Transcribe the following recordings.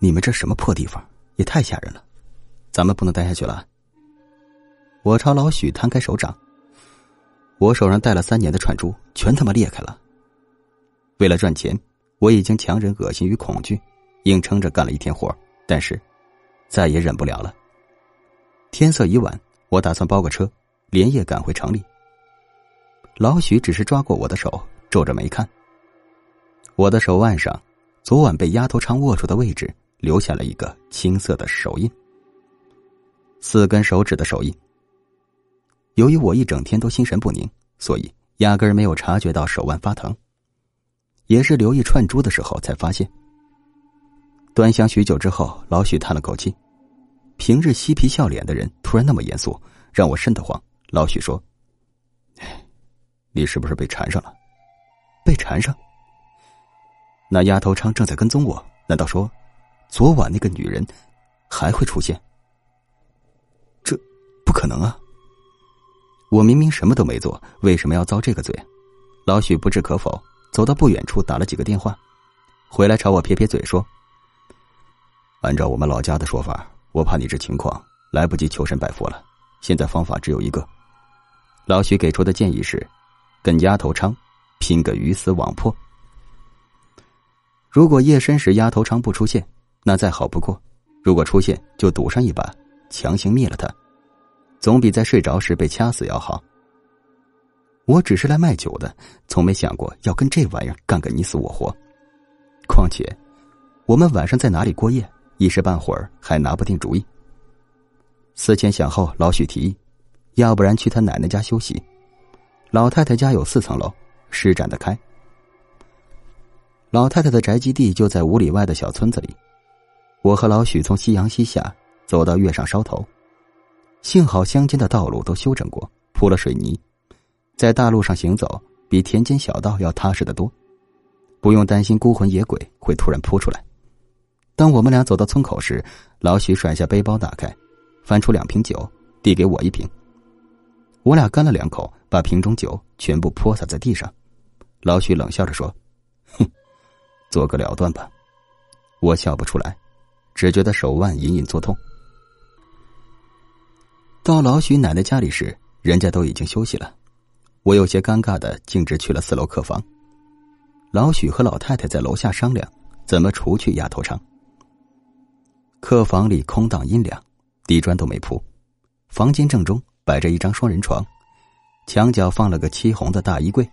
你们这什么破地方，也太吓人了，咱们不能待下去了。我朝老许摊开手掌，我手上戴了三年的串珠全他妈裂开了。为了赚钱，我已经强忍恶心与恐惧，硬撑着干了一天活，但是再也忍不了了。天色已晚，我打算包个车，连夜赶回城里。老许只是抓过我的手，皱着眉看。我的手腕上，昨晚被丫头昌握住的位置留下了一个青色的手印，四根手指的手印。由于我一整天都心神不宁，所以压根儿没有察觉到手腕发疼。也是留意串珠的时候才发现。端详许久之后，老许叹了口气。平日嬉皮笑脸的人突然那么严肃，让我瘆得慌。老许说：“你是不是被缠上了？被缠上？那丫头昌正在跟踪我，难道说，昨晚那个女人还会出现？这不可能啊！”我明明什么都没做，为什么要遭这个罪？老许不置可否，走到不远处打了几个电话，回来朝我撇撇嘴说：“按照我们老家的说法，我怕你这情况来不及求神拜佛了，现在方法只有一个。”老许给出的建议是，跟丫头昌拼个鱼死网破。如果夜深时丫头昌不出现，那再好不过；如果出现，就赌上一把，强行灭了他。总比在睡着时被掐死要好。我只是来卖酒的，从没想过要跟这玩意儿干个你死我活。况且，我们晚上在哪里过夜，一时半会儿还拿不定主意。思前想后，老许提议，要不然去他奶奶家休息。老太太家有四层楼，施展得开。老太太的宅基地就在五里外的小村子里。我和老许从夕阳西下，走到月上梢头。幸好乡间的道路都修整过，铺了水泥，在大路上行走比田间小道要踏实的多，不用担心孤魂野鬼会突然扑出来。当我们俩走到村口时，老许甩下背包，打开，翻出两瓶酒，递给我一瓶。我俩干了两口，把瓶中酒全部泼洒在地上。老许冷笑着说：“哼，做个了断吧。”我笑不出来，只觉得手腕隐隐作痛。到老许奶奶家里时，人家都已经休息了。我有些尴尬的径直去了四楼客房。老许和老太太在楼下商量怎么除去丫头昌。客房里空荡阴凉，地砖都没铺。房间正中摆着一张双人床，墙角放了个漆红的大衣柜。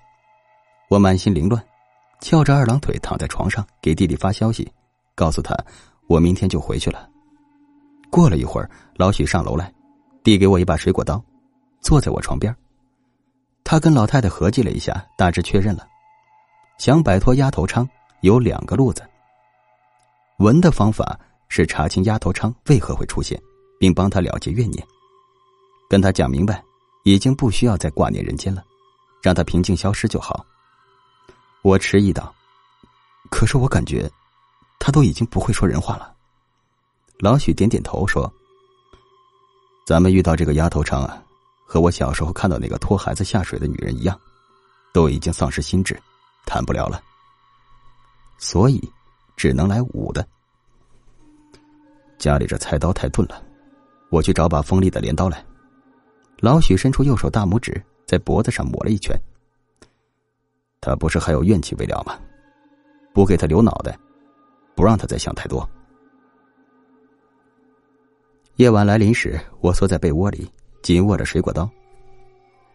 我满心凌乱，翘着二郎腿躺在床上给弟弟发消息，告诉他我明天就回去了。过了一会儿，老许上楼来。递给我一把水果刀，坐在我床边。他跟老太太合计了一下，大致确认了，想摆脱丫头昌有两个路子。文的方法是查清丫头昌为何会出现，并帮他了结怨念，跟他讲明白，已经不需要再挂念人间了，让他平静消失就好。我迟疑道：“可是我感觉，他都已经不会说人话了。”老许点点头说。咱们遇到这个丫头昌啊，和我小时候看到那个拖孩子下水的女人一样，都已经丧失心智，谈不了了。所以，只能来武的。家里这菜刀太钝了，我去找把锋利的镰刀来。老许伸出右手大拇指，在脖子上抹了一圈。他不是还有怨气未了吗？不给他留脑袋，不让他再想太多。夜晚来临时，我缩在被窝里，紧握着水果刀。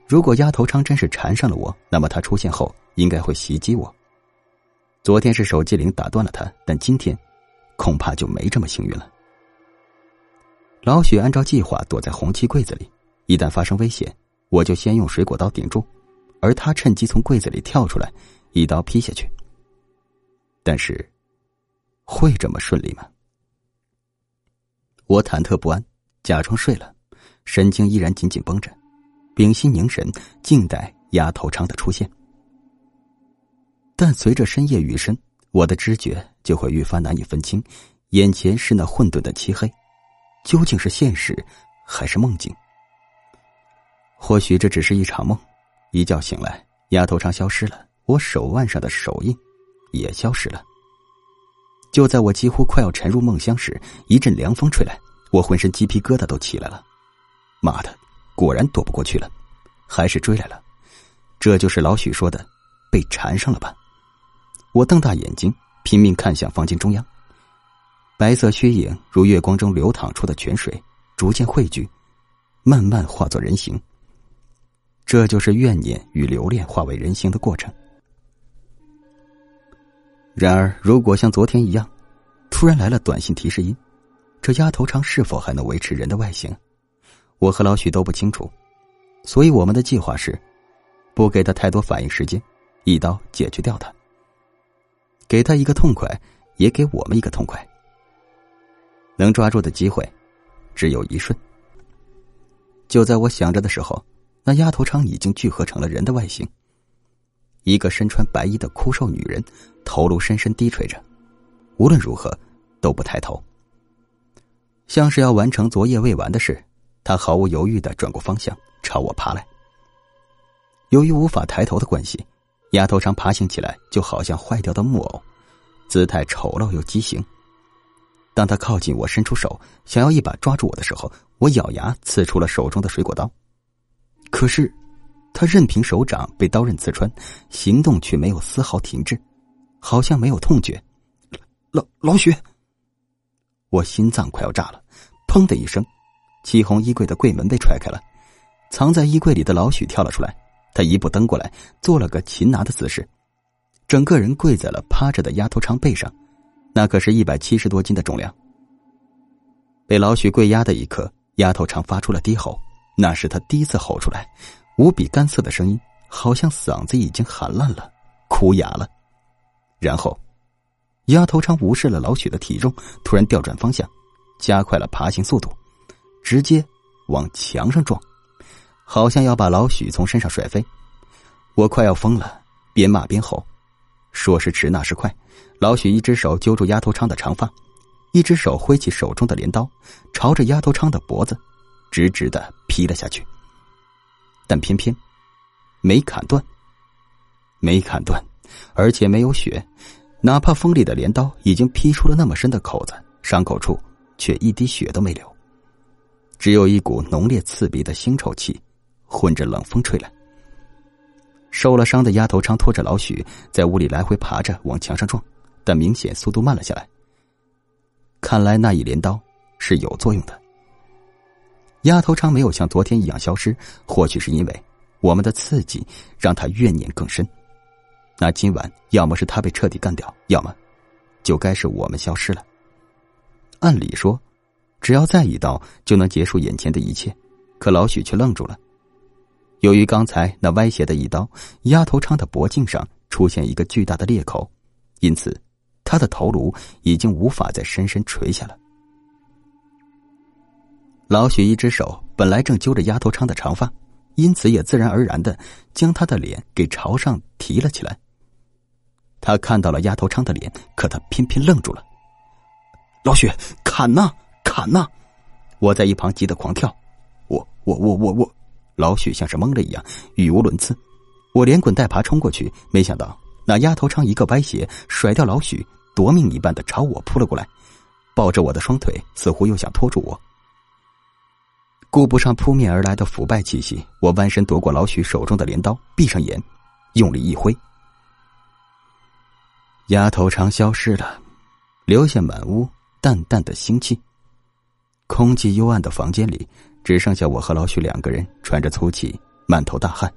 如果丫头昌真是缠上了我，那么他出现后应该会袭击我。昨天是手机铃打断了他，但今天恐怕就没这么幸运了。老许按照计划躲在红漆柜子里，一旦发生危险，我就先用水果刀顶住，而他趁机从柜子里跳出来，一刀劈下去。但是，会这么顺利吗？我忐忑不安，假装睡了，神经依然紧紧绷着，屏息凝神，静待丫头昌的出现。但随着深夜愈深，我的知觉就会愈发难以分清，眼前是那混沌的漆黑，究竟是现实还是梦境？或许这只是一场梦。一觉醒来，丫头昌消失了，我手腕上的手印也消失了。就在我几乎快要沉入梦乡时，一阵凉风吹来，我浑身鸡皮疙瘩都起来了。妈的，果然躲不过去了，还是追来了。这就是老许说的，被缠上了吧？我瞪大眼睛，拼命看向房间中央。白色虚影如月光中流淌出的泉水，逐渐汇聚，慢慢化作人形。这就是怨念与留恋化为人形的过程。然而，如果像昨天一样，突然来了短信提示音，这丫头昌是否还能维持人的外形？我和老许都不清楚，所以我们的计划是，不给他太多反应时间，一刀解决掉他。给他一个痛快，也给我们一个痛快。能抓住的机会，只有一瞬。就在我想着的时候，那丫头昌已经聚合成了人的外形。一个身穿白衣的枯瘦女人，头颅深深低垂着，无论如何都不抬头，像是要完成昨夜未完的事。她毫无犹豫的转过方向，朝我爬来。由于无法抬头的关系，丫头长爬行起来就好像坏掉的木偶，姿态丑陋又畸形。当他靠近我，伸出手想要一把抓住我的时候，我咬牙刺出了手中的水果刀。可是。他任凭手掌被刀刃刺穿，行动却没有丝毫停滞，好像没有痛觉。老老许，我心脏快要炸了！砰的一声，祁红衣柜的柜门被踹开了，藏在衣柜里的老许跳了出来。他一步登过来，做了个擒拿的姿势，整个人跪在了趴着的丫头昌背上，那可是一百七十多斤的重量。被老许跪压的一刻，丫头昌发出了低吼，那是他第一次吼出来。无比干涩的声音，好像嗓子已经喊烂了，哭哑了。然后，丫头昌无视了老许的体重，突然调转方向，加快了爬行速度，直接往墙上撞，好像要把老许从身上甩飞。我快要疯了，边骂边吼。说时迟，那时快，老许一只手揪住丫头昌的长发，一只手挥起手中的镰刀，朝着丫头昌的脖子直直的劈了下去。但偏偏没砍断，没砍断，而且没有血，哪怕锋利的镰刀已经劈出了那么深的口子，伤口处却一滴血都没流，只有一股浓烈刺鼻的腥臭气，混着冷风吹来。受了伤的丫头昌拖着老许在屋里来回爬着往墙上撞，但明显速度慢了下来。看来那一镰刀是有作用的。丫头昌没有像昨天一样消失，或许是因为我们的刺激让他怨念更深。那今晚要么是他被彻底干掉，要么就该是我们消失了。按理说，只要再一刀就能结束眼前的一切，可老许却愣住了。由于刚才那歪斜的一刀，丫头昌的脖颈上出现一个巨大的裂口，因此他的头颅已经无法再深深垂下了。老许一只手本来正揪着丫头昌的长发，因此也自然而然的将他的脸给朝上提了起来。他看到了丫头昌的脸，可他偏偏愣住了。老许，砍呐，砍呐！我在一旁急得狂跳。我我我我我！老许像是懵了一样，语无伦次。我连滚带爬冲过去，没想到那丫头昌一个歪斜，甩掉老许，夺命一般的朝我扑了过来，抱着我的双腿，似乎又想拖住我。顾不上扑面而来的腐败气息，我弯身夺过老许手中的镰刀，闭上眼，用力一挥，丫头长消失了，留下满屋淡淡的腥气。空寂幽暗的房间里，只剩下我和老许两个人，喘着粗气，满头大汗。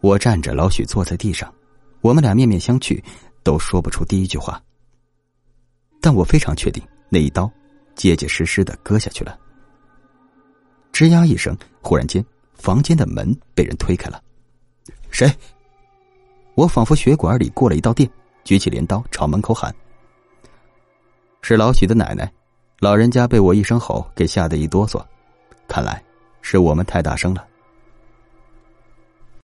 我站着，老许坐在地上，我们俩面面相觑，都说不出第一句话。但我非常确定，那一刀结结实实的割下去了。吱呀一声，忽然间，房间的门被人推开了。谁？我仿佛血管里过了一道电，举起镰刀朝门口喊：“是老许的奶奶。”老人家被我一声吼给吓得一哆嗦，看来是我们太大声了。